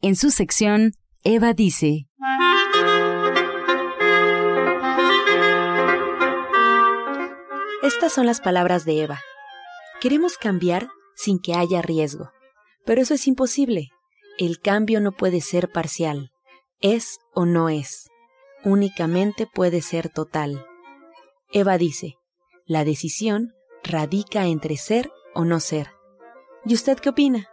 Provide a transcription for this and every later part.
en su sección Eva dice. Estas son las palabras de Eva. Queremos cambiar sin que haya riesgo, pero eso es imposible. El cambio no puede ser parcial. Es o no es. Únicamente puede ser total. Eva dice, la decisión radica entre ser o no ser. ¿Y usted qué opina?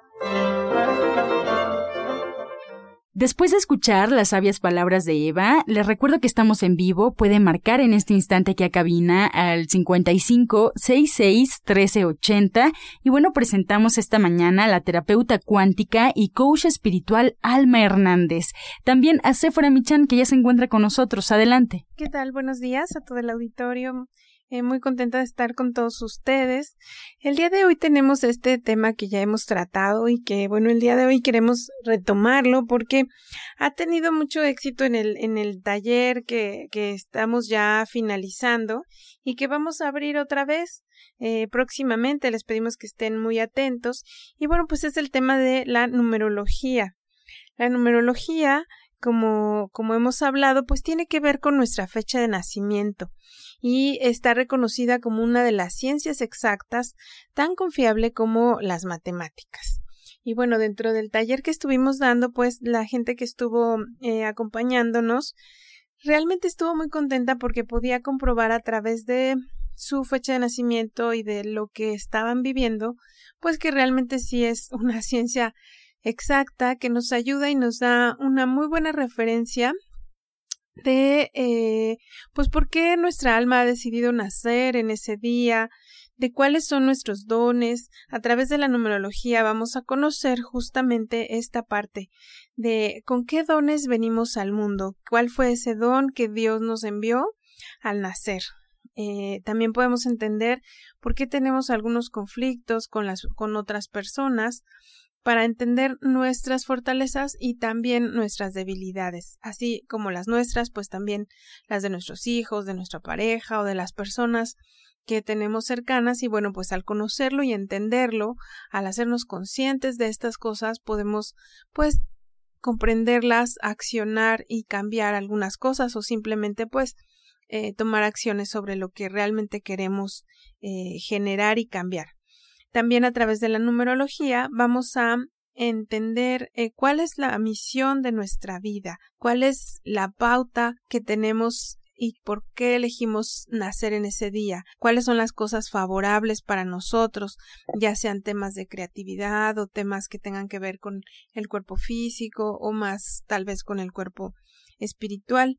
Después de escuchar las sabias palabras de Eva, les recuerdo que estamos en vivo. Pueden marcar en este instante que a cabina al 55 66 1380. Y bueno, presentamos esta mañana a la terapeuta cuántica y coach espiritual Alma Hernández. También a Sephora Michan, que ya se encuentra con nosotros. Adelante. ¿Qué tal? Buenos días a todo el auditorio. Eh, muy contenta de estar con todos ustedes. El día de hoy tenemos este tema que ya hemos tratado y que, bueno, el día de hoy queremos retomarlo porque ha tenido mucho éxito en el, en el taller que, que estamos ya finalizando y que vamos a abrir otra vez eh, próximamente. Les pedimos que estén muy atentos. Y bueno, pues es el tema de la numerología. La numerología como, como hemos hablado, pues tiene que ver con nuestra fecha de nacimiento y está reconocida como una de las ciencias exactas tan confiable como las matemáticas. Y bueno, dentro del taller que estuvimos dando, pues la gente que estuvo eh, acompañándonos realmente estuvo muy contenta porque podía comprobar a través de su fecha de nacimiento y de lo que estaban viviendo, pues que realmente sí es una ciencia exacta que nos ayuda y nos da una muy buena referencia de eh, pues por qué nuestra alma ha decidido nacer en ese día, de cuáles son nuestros dones. A través de la numerología vamos a conocer justamente esta parte de con qué dones venimos al mundo, cuál fue ese don que Dios nos envió al nacer. Eh, también podemos entender por qué tenemos algunos conflictos con las con otras personas para entender nuestras fortalezas y también nuestras debilidades, así como las nuestras, pues también las de nuestros hijos, de nuestra pareja o de las personas que tenemos cercanas y bueno, pues al conocerlo y entenderlo, al hacernos conscientes de estas cosas, podemos pues comprenderlas, accionar y cambiar algunas cosas o simplemente pues eh, tomar acciones sobre lo que realmente queremos eh, generar y cambiar. También a través de la numerología vamos a entender eh, cuál es la misión de nuestra vida, cuál es la pauta que tenemos y por qué elegimos nacer en ese día, cuáles son las cosas favorables para nosotros, ya sean temas de creatividad o temas que tengan que ver con el cuerpo físico o más tal vez con el cuerpo espiritual.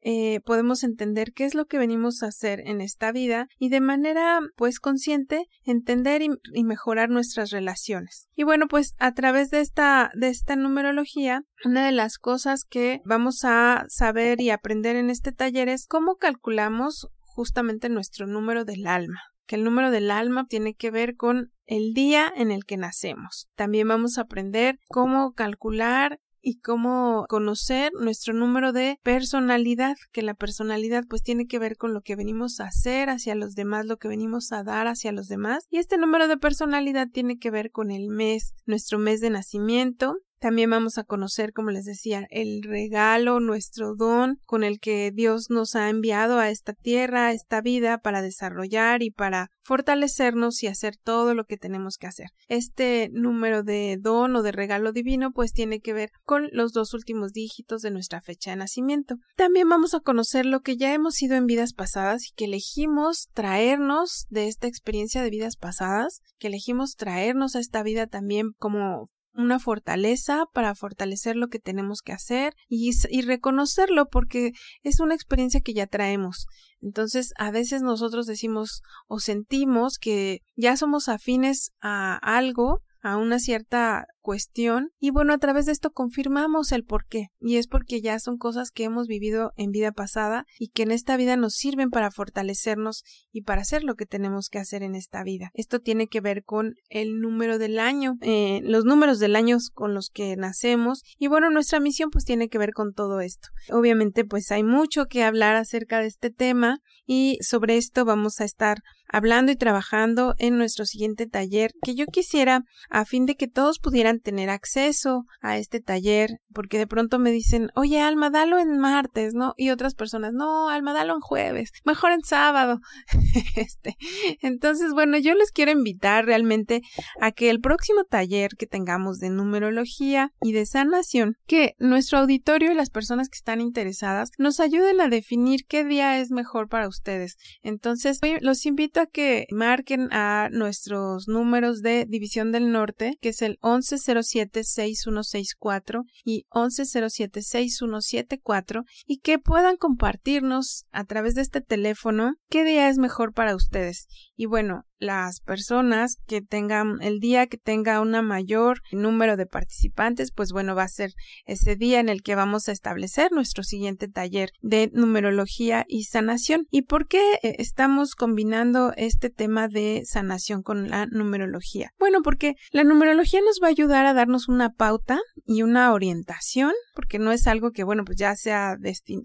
Eh, podemos entender qué es lo que venimos a hacer en esta vida y de manera pues consciente entender y, y, mejorar nuestras relaciones. Y bueno pues a través de esta de esta numerología una de las cosas que vamos a saber y aprender en este taller es cómo calculamos justamente nuestro número del alma que el número del alma tiene que ver con el día en el que nacemos. También vamos a aprender cómo calcular y cómo conocer nuestro número de personalidad, que la personalidad pues tiene que ver con lo que venimos a hacer hacia los demás, lo que venimos a dar hacia los demás. Y este número de personalidad tiene que ver con el mes, nuestro mes de nacimiento, también vamos a conocer, como les decía, el regalo, nuestro don con el que Dios nos ha enviado a esta tierra, a esta vida, para desarrollar y para fortalecernos y hacer todo lo que tenemos que hacer. Este número de don o de regalo divino pues tiene que ver con los dos últimos dígitos de nuestra fecha de nacimiento. También vamos a conocer lo que ya hemos sido en vidas pasadas y que elegimos traernos de esta experiencia de vidas pasadas, que elegimos traernos a esta vida también como una fortaleza para fortalecer lo que tenemos que hacer y, y, reconocerlo porque es una experiencia que ya traemos. Entonces, a veces nosotros decimos o sentimos que ya somos afines a algo a una cierta cuestión y bueno, a través de esto confirmamos el por qué y es porque ya son cosas que hemos vivido en vida pasada y que en esta vida nos sirven para fortalecernos y para hacer lo que tenemos que hacer en esta vida. Esto tiene que ver con el número del año, eh, los números del año con los que nacemos y bueno, nuestra misión pues tiene que ver con todo esto. Obviamente pues hay mucho que hablar acerca de este tema y sobre esto vamos a estar hablando y trabajando en nuestro siguiente taller que yo quisiera a fin de que todos pudieran tener acceso a este taller porque de pronto me dicen oye Alma dalo en martes no y otras personas no Alma dalo en jueves mejor en sábado este entonces bueno yo les quiero invitar realmente a que el próximo taller que tengamos de numerología y de sanación que nuestro auditorio y las personas que están interesadas nos ayuden a definir qué día es mejor para ustedes. Entonces los invito que marquen a nuestros números de División del Norte, que es el 1107-6164 y 1107-6174, y que puedan compartirnos a través de este teléfono qué día es mejor para ustedes. Y bueno, las personas que tengan el día que tenga un mayor número de participantes, pues bueno, va a ser ese día en el que vamos a establecer nuestro siguiente taller de numerología y sanación. ¿Y por qué eh, estamos combinando este tema de sanación con la numerología? Bueno, porque la numerología nos va a ayudar a darnos una pauta y una orientación, porque no es algo que, bueno, pues ya sea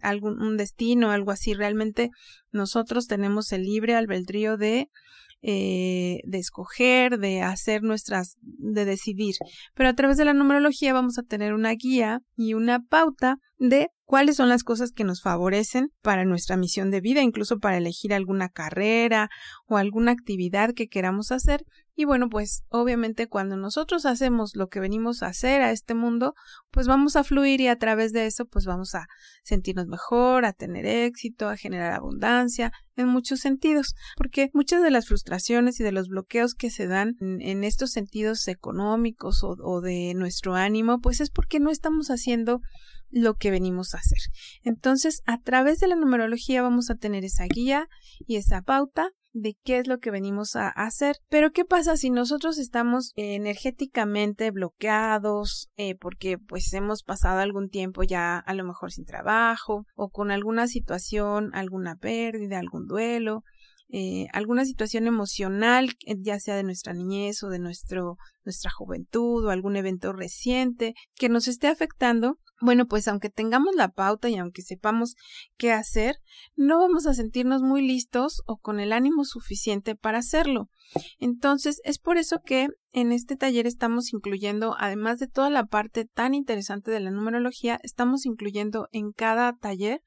algún, un destino, algo así, realmente nosotros tenemos el libre albedrío de eh, de escoger, de hacer nuestras, de decidir. Pero a través de la numerología vamos a tener una guía y una pauta de cuáles son las cosas que nos favorecen para nuestra misión de vida, incluso para elegir alguna carrera o alguna actividad que queramos hacer. Y bueno, pues obviamente cuando nosotros hacemos lo que venimos a hacer a este mundo, pues vamos a fluir y a través de eso pues vamos a sentirnos mejor, a tener éxito, a generar abundancia en muchos sentidos, porque muchas de las frustraciones y de los bloqueos que se dan en, estos sentidos económicos o de nuestro ánimo, pues es porque no estamos haciendo lo que venimos a hacer. Entonces, a través de la numerología vamos a tener esa guía y esa pauta de qué es lo que venimos a hacer. Pero ¿qué pasa si nosotros estamos energéticamente bloqueados eh, porque pues hemos pasado algún tiempo ya a lo mejor sin trabajo o con alguna situación, alguna pérdida, algún duelo? Eh, alguna situación emocional, eh, ya sea de nuestra niñez o de nuestro, nuestra juventud o algún evento reciente que nos esté afectando, bueno, pues aunque tengamos la pauta y aunque sepamos qué hacer, no vamos a sentirnos muy listos o con el ánimo suficiente para hacerlo. Entonces, es por eso que en este taller estamos incluyendo, además de toda la parte tan interesante de la numerología, estamos incluyendo en cada taller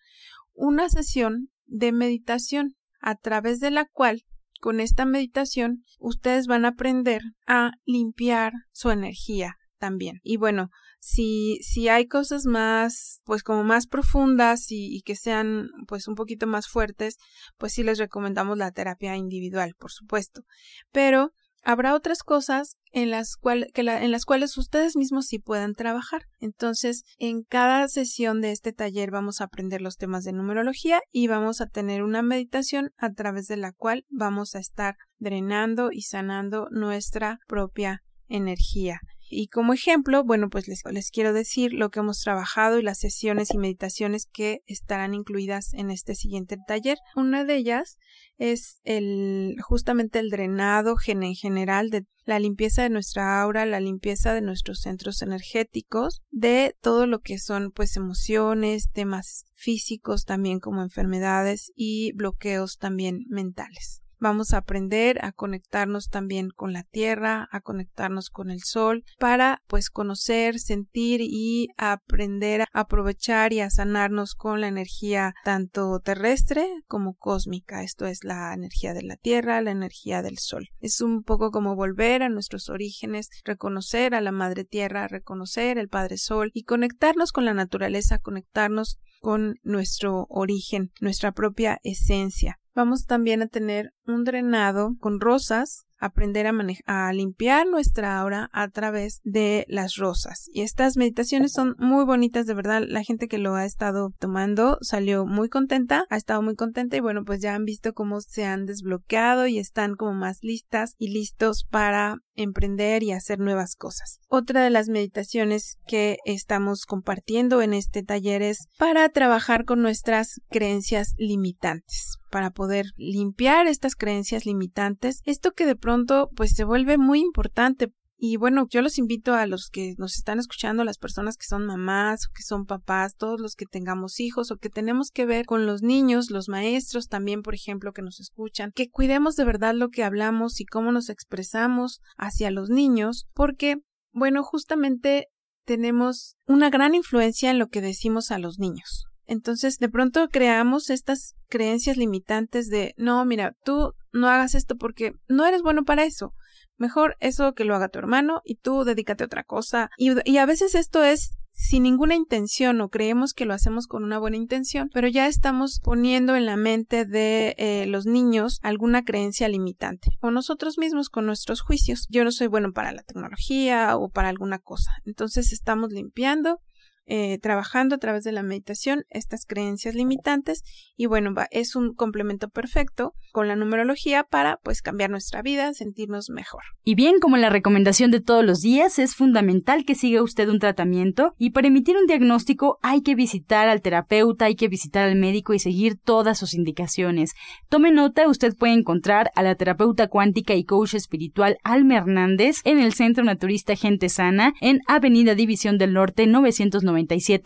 una sesión de meditación a través de la cual con esta meditación ustedes van a aprender a limpiar su energía también. Y bueno, si, si hay cosas más, pues como más profundas y, que sean pues un poquito más fuertes, pues sí les recomendamos la terapia individual, por supuesto. Pero habrá otras cosas en las, que en las cuales ustedes mismos sí puedan trabajar. Entonces, en cada sesión de este taller vamos a aprender los temas de numerología y vamos a tener una meditación a través de la cual vamos a estar drenando y sanando nuestra propia energía. Y como ejemplo, bueno, pues les, quiero decir lo que hemos trabajado y las sesiones y meditaciones que estarán incluidas en este siguiente taller. Una de ellas es el justamente el drenado en general de la limpieza de nuestra aura, la limpieza de nuestros centros energéticos, de todo lo que son pues emociones, temas físicos también como enfermedades y bloqueos también mentales. Vamos a aprender a conectarnos también con la tierra, a conectarnos con el sol, para pues conocer, sentir y aprender a aprovechar y a sanarnos con la energía tanto terrestre como cósmica. Esto es la energía de la tierra, la energía del sol. Es un poco como volver a nuestros orígenes, reconocer a la madre tierra, reconocer el padre sol y conectarnos con la naturaleza, conectarnos con nuestro origen, nuestra propia esencia. Vamos también a tener un drenado con rosas aprender a, a limpiar nuestra aura a través de las rosas. Y estas meditaciones son muy bonitas, de verdad. La gente que lo ha estado tomando salió muy contenta, ha estado muy contenta y bueno, pues ya han visto cómo se han desbloqueado y están como más listas y listos para emprender y hacer nuevas cosas. Otra de las meditaciones que estamos compartiendo en este taller es para trabajar con nuestras creencias limitantes para poder limpiar estas creencias limitantes, esto que de pronto pues se vuelve muy importante y bueno, yo los invito a los que nos están escuchando, las personas que son mamás o que son papás, todos los que tengamos hijos o que tenemos que ver con los niños, los maestros también, por ejemplo, que nos escuchan, que cuidemos de verdad lo que hablamos y cómo nos expresamos hacia los niños, porque, bueno, justamente tenemos una gran influencia en lo que decimos a los niños. Entonces, de pronto creamos estas creencias limitantes de, no, mira, tú no hagas esto porque no eres bueno para eso. Mejor eso que lo haga tu hermano y tú dedícate a otra cosa. Y, a veces esto es sin ninguna intención o creemos que lo hacemos con una buena intención, pero ya estamos poniendo en la mente de eh, los niños alguna creencia limitante o nosotros mismos con nuestros juicios. Yo no soy bueno para la tecnología o para alguna cosa. Entonces estamos limpiando eh, trabajando a través de la meditación estas creencias limitantes y bueno, va, es un complemento perfecto con la numerología para pues cambiar nuestra vida, sentirnos mejor. Y bien, como la recomendación de todos los días, es fundamental que siga usted un tratamiento y para emitir un diagnóstico hay que visitar al terapeuta, hay que visitar al médico y seguir todas sus indicaciones. Tome nota, usted puede encontrar a la terapeuta cuántica y coach espiritual Alma Hernández en el Centro Naturista Gente Sana en Avenida División del Norte 990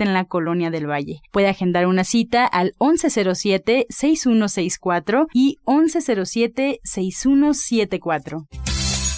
en la Colonia del Valle. Puede agendar una cita al 1107-6164 y 1107-6174.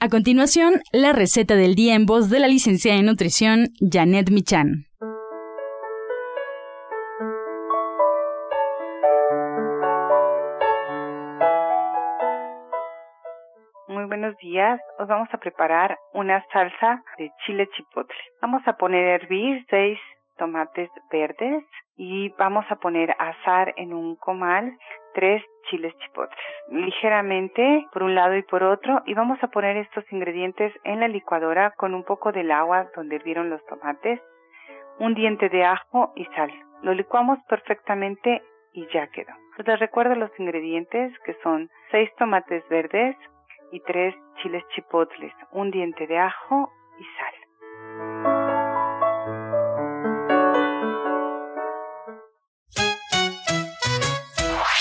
A continuación, la receta del día en voz de la licenciada en nutrición Janet Michan. Muy buenos días. Os vamos a preparar una salsa de chile chipotle. Vamos a poner a hervir seis tomates verdes y vamos a poner azar en un comal tres chiles chipotres, ligeramente por un lado y por otro, y vamos a poner estos ingredientes en la licuadora con un poco del agua donde hirvieron los tomates, un diente de ajo y sal. Lo licuamos perfectamente y ya quedó. Les recuerdo los ingredientes que son seis tomates verdes y tres chiles chipotles, un diente de ajo y sal.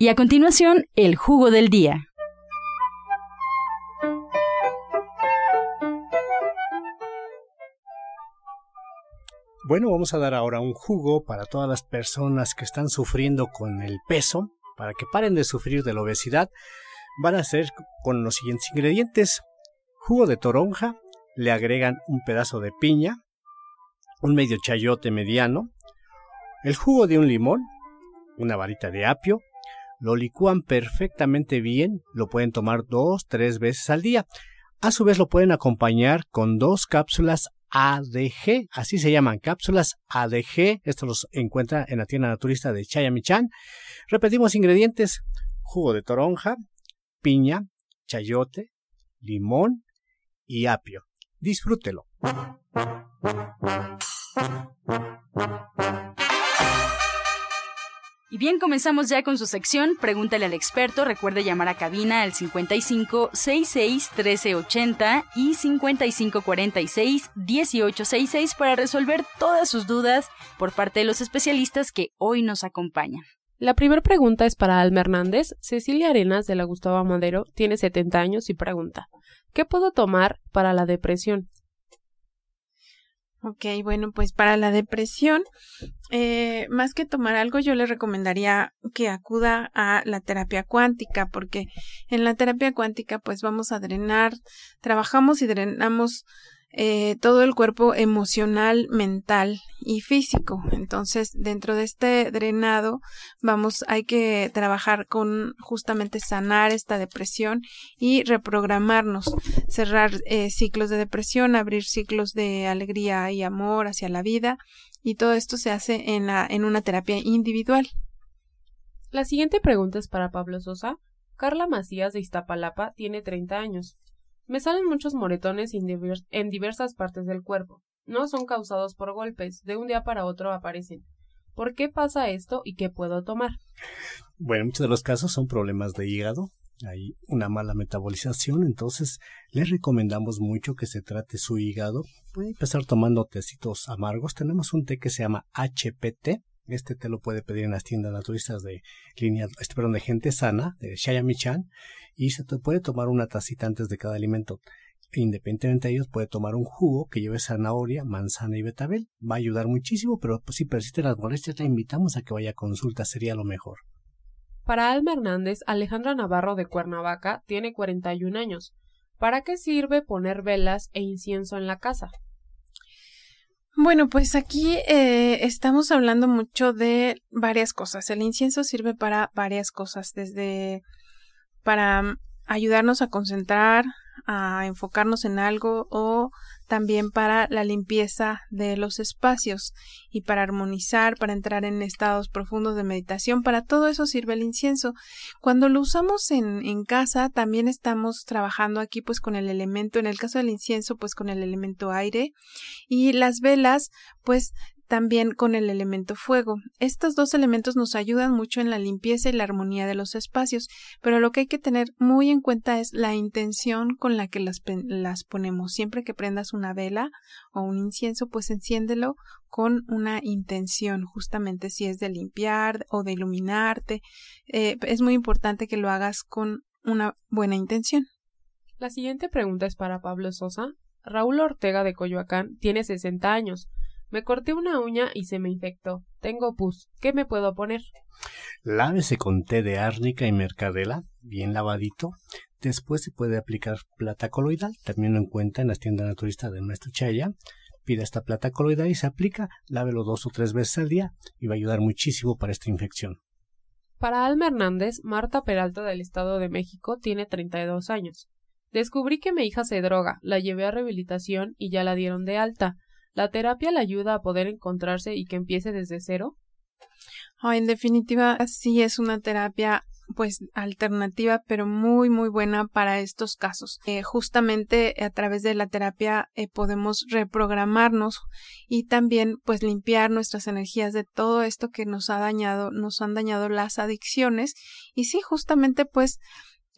Y a continuación, el jugo del día. Bueno, vamos a dar ahora un jugo para todas las personas que están sufriendo con el peso, para que paren de sufrir de la obesidad. Van a ser con los siguientes ingredientes. Jugo de toronja, le agregan un pedazo de piña, un medio chayote mediano, el jugo de un limón, una varita de apio, lo licúan perfectamente bien, lo pueden tomar dos, tres veces al día. A su vez lo pueden acompañar con dos cápsulas ADG, así se llaman cápsulas ADG, esto los encuentra en la tienda naturista de Chayamichan. Repetimos ingredientes, jugo de toronja, piña, chayote, limón y apio. Disfrútelo. Y bien, comenzamos ya con su sección Pregúntale al experto. Recuerde llamar a cabina al 55 66 1380 y 55 46 1866 para resolver todas sus dudas por parte de los especialistas que hoy nos acompañan. La primera pregunta es para Alma Hernández. Cecilia Arenas de la Gustavo Madero tiene 70 años y pregunta: ¿Qué puedo tomar para la depresión? Ok, bueno, pues para la depresión, eh, más que tomar algo, yo le recomendaría que acuda a la terapia cuántica, porque en la terapia cuántica, pues vamos a drenar, trabajamos y drenamos eh, todo el cuerpo emocional, mental y físico. Entonces, dentro de este drenado, vamos, hay que trabajar con justamente sanar esta depresión y reprogramarnos, cerrar eh, ciclos de depresión, abrir ciclos de alegría y amor hacia la vida. Y todo esto se hace en, la, en una terapia individual. La siguiente pregunta es para Pablo Sosa. Carla Macías de Iztapalapa tiene 30 años. Me salen muchos moretones en diversas partes del cuerpo. No son causados por golpes, de un día para otro aparecen. ¿Por qué pasa esto y qué puedo tomar? Bueno, muchos de los casos son problemas de hígado, hay una mala metabolización, entonces les recomendamos mucho que se trate su hígado. Puede empezar tomando tecitos amargos. Tenemos un té que se llama HPT. Este té lo puede pedir en las tiendas naturistas de línea, este, perdón, de gente sana, de Shayamichan y se te puede tomar una tacita antes de cada alimento. Independientemente de ellos, puede tomar un jugo que lleve zanahoria, manzana y betabel. Va a ayudar muchísimo, pero pues, si persisten las molestias, le invitamos a que vaya a consulta, sería lo mejor. Para Alma Hernández, Alejandra Navarro de Cuernavaca tiene 41 años. ¿Para qué sirve poner velas e incienso en la casa? Bueno, pues aquí eh, estamos hablando mucho de varias cosas. El incienso sirve para varias cosas, desde para ayudarnos a concentrar, a enfocarnos en algo o también para la limpieza de los espacios y para armonizar, para entrar en estados profundos de meditación. Para todo eso sirve el incienso. Cuando lo usamos en, casa, también estamos trabajando aquí pues con el elemento, en el caso del incienso, pues con el elemento aire y las velas, pues también con el elemento fuego. Estos dos elementos nos ayudan mucho en la limpieza y la armonía de los espacios, pero lo que hay que tener muy en cuenta es la intención con la que las, las ponemos. Siempre que prendas una vela o un incienso, pues enciéndelo con una intención, justamente si es de limpiar o de iluminarte. Eh, es muy importante que lo hagas con una buena intención. La siguiente pregunta es para Pablo Sosa. Raúl Ortega de Coyoacán tiene 60 años. Me corté una uña y se me infectó. Tengo pus. ¿Qué me puedo poner? Lávese con té de árnica y mercadela, bien lavadito. Después se puede aplicar plata coloidal, teniendo en cuenta en las tiendas naturistas de nuestro Chaya. Pida esta plata coloidal y se aplica, lávelo dos o tres veces al día y va a ayudar muchísimo para esta infección. Para Alma Hernández, Marta Peralta del Estado de México tiene 32 años. Descubrí que mi hija se droga, la llevé a rehabilitación y ya la dieron de alta. ¿La terapia le ayuda a poder encontrarse y que empiece desde cero? en definitiva, sí es una terapia pues alternativa pero muy muy buena para estos casos eh, justamente a través de la terapia eh, podemos reprogramarnos y también pues limpiar nuestras energías de todo esto que nos ha dañado nos han dañado las adicciones y sí justamente pues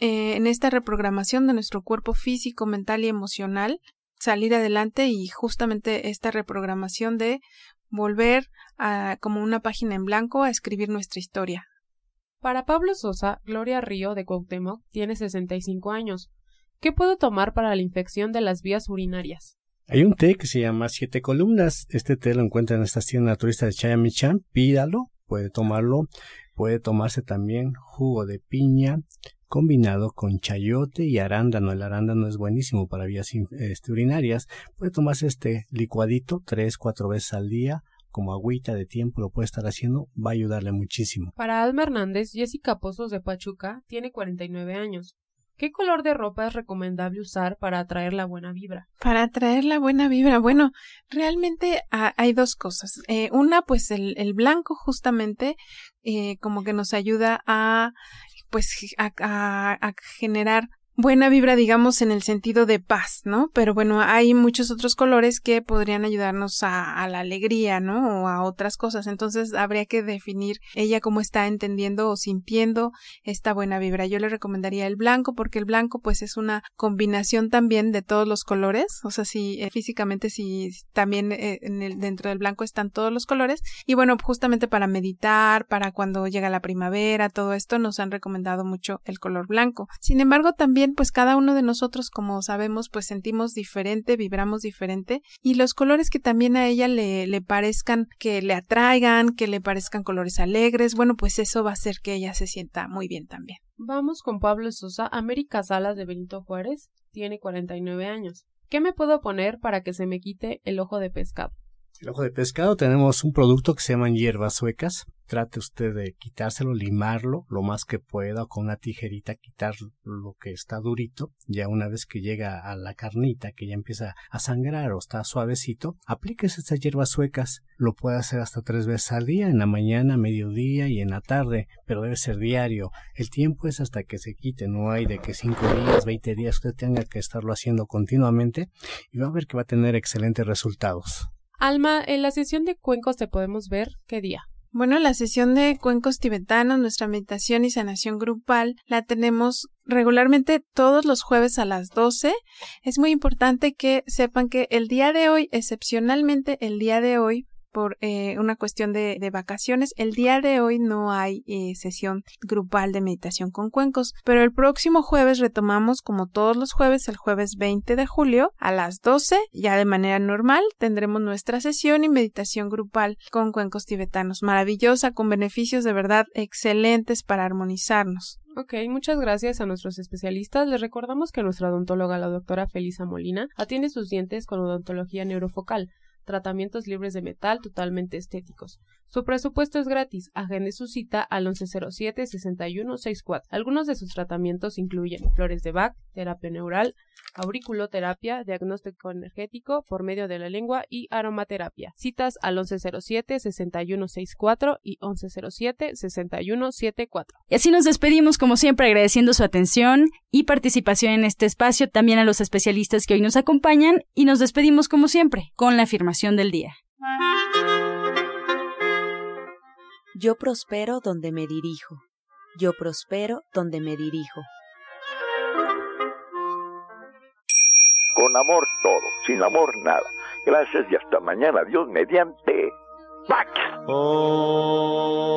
eh, en esta reprogramación de nuestro cuerpo físico mental y emocional salir adelante y justamente esta reprogramación de volver a como una página en blanco a escribir nuestra historia. Para Pablo Sosa, Gloria Río de Cuauhtémoc tiene 65 años. ¿Qué puedo tomar para la infección de las vías urinarias? Hay un té que se llama Siete Columnas. Este té lo encuentra en esta tienda naturista de Chayamichan. Pídalo, puede tomarlo. Puede tomarse también jugo de piña, combinado con chayote y arándano. El arándano es buenísimo para vías este, urinarias. Puede tomarse este licuadito tres, cuatro veces al día. Como agüita de tiempo lo puede estar haciendo, va a ayudarle muchísimo. Para Alma Hernández, Jessica Pozos de Pachuca tiene 49 años. ¿Qué color de ropa es recomendable usar para atraer la buena vibra? Para atraer la buena vibra, bueno, realmente hay dos cosas. Eh, una, pues el, el blanco justamente eh, como que nos ayuda a pues a, generar buena vibra, digamos, en el sentido de paz, ¿no? Pero bueno, hay muchos otros colores que podrían ayudarnos a, la alegría, ¿no? O a otras cosas. Entonces habría que definir ella cómo está entendiendo o sintiendo esta buena vibra. Yo le recomendaría el blanco porque el blanco pues es una combinación también de todos los colores. O sea, si eh, físicamente si también eh, en el, dentro del blanco están todos los colores. Y bueno, justamente para meditar, para cuando llega la primavera, todo esto nos han recomendado mucho el color blanco. Sin embargo, también pues cada uno de nosotros, como sabemos, pues sentimos diferente, vibramos diferente y los colores que también a ella le, le parezcan que le atraigan, que le parezcan colores alegres, bueno, pues eso va a hacer que ella se sienta muy bien también. Vamos con Pablo Sosa, América Salas de Benito Juárez, tiene 49 años. ¿Qué me puedo poner para que se me quite el ojo de pescado? El ojo de pescado tenemos un producto que se llaman hierbas suecas. Trate usted de quitárselo, limarlo lo más que pueda o con una tijerita quitar lo que está durito. Ya una vez que llega a la carnita que ya empieza a sangrar o está suavecito, aplíquese estas hierbas suecas. Lo puede hacer hasta tres veces al día, en la mañana, mediodía y en la tarde, pero debe ser diario. El tiempo es hasta que se quite, no hay de que cinco días, veinte días usted tenga que estarlo haciendo continuamente y va a ver que va a tener excelentes resultados. Alma, en la sesión de cuencos te podemos ver qué día. Bueno, la sesión de cuencos tibetanos, nuestra meditación y sanación grupal, la tenemos regularmente todos los jueves a las 12. Es muy importante que sepan que el día de hoy, excepcionalmente el día de hoy, por eh, una cuestión de, de, vacaciones. El día de hoy no hay eh, sesión grupal de meditación con cuencos, pero el próximo jueves retomamos como todos los jueves, el jueves 20 de julio a las 12, ya de manera normal, tendremos nuestra sesión y meditación grupal con cuencos tibetanos. Maravillosa, con beneficios de verdad excelentes para armonizarnos. Ok, muchas gracias a nuestros especialistas. Les recordamos que nuestra odontóloga, la doctora Felisa Molina, atiende sus dientes con odontología neurofocal tratamientos libres de metal totalmente estéticos. Su presupuesto es gratis. Agende su cita al 1107-6164. Algunos de sus tratamientos incluyen flores de Bach, terapia neural, auriculoterapia, diagnóstico energético por medio de la lengua y aromaterapia. Citas al 1107-6164 y 1107-6174. Y así nos despedimos como siempre agradeciendo su atención y participación en este espacio, también a los especialistas que hoy nos acompañan y nos despedimos como siempre con la afirmación del día. Yo prospero donde me dirijo. Yo prospero donde me dirijo. Con amor todo, sin amor nada. Gracias y hasta mañana. Dios mediante. ¡Pax! Oh.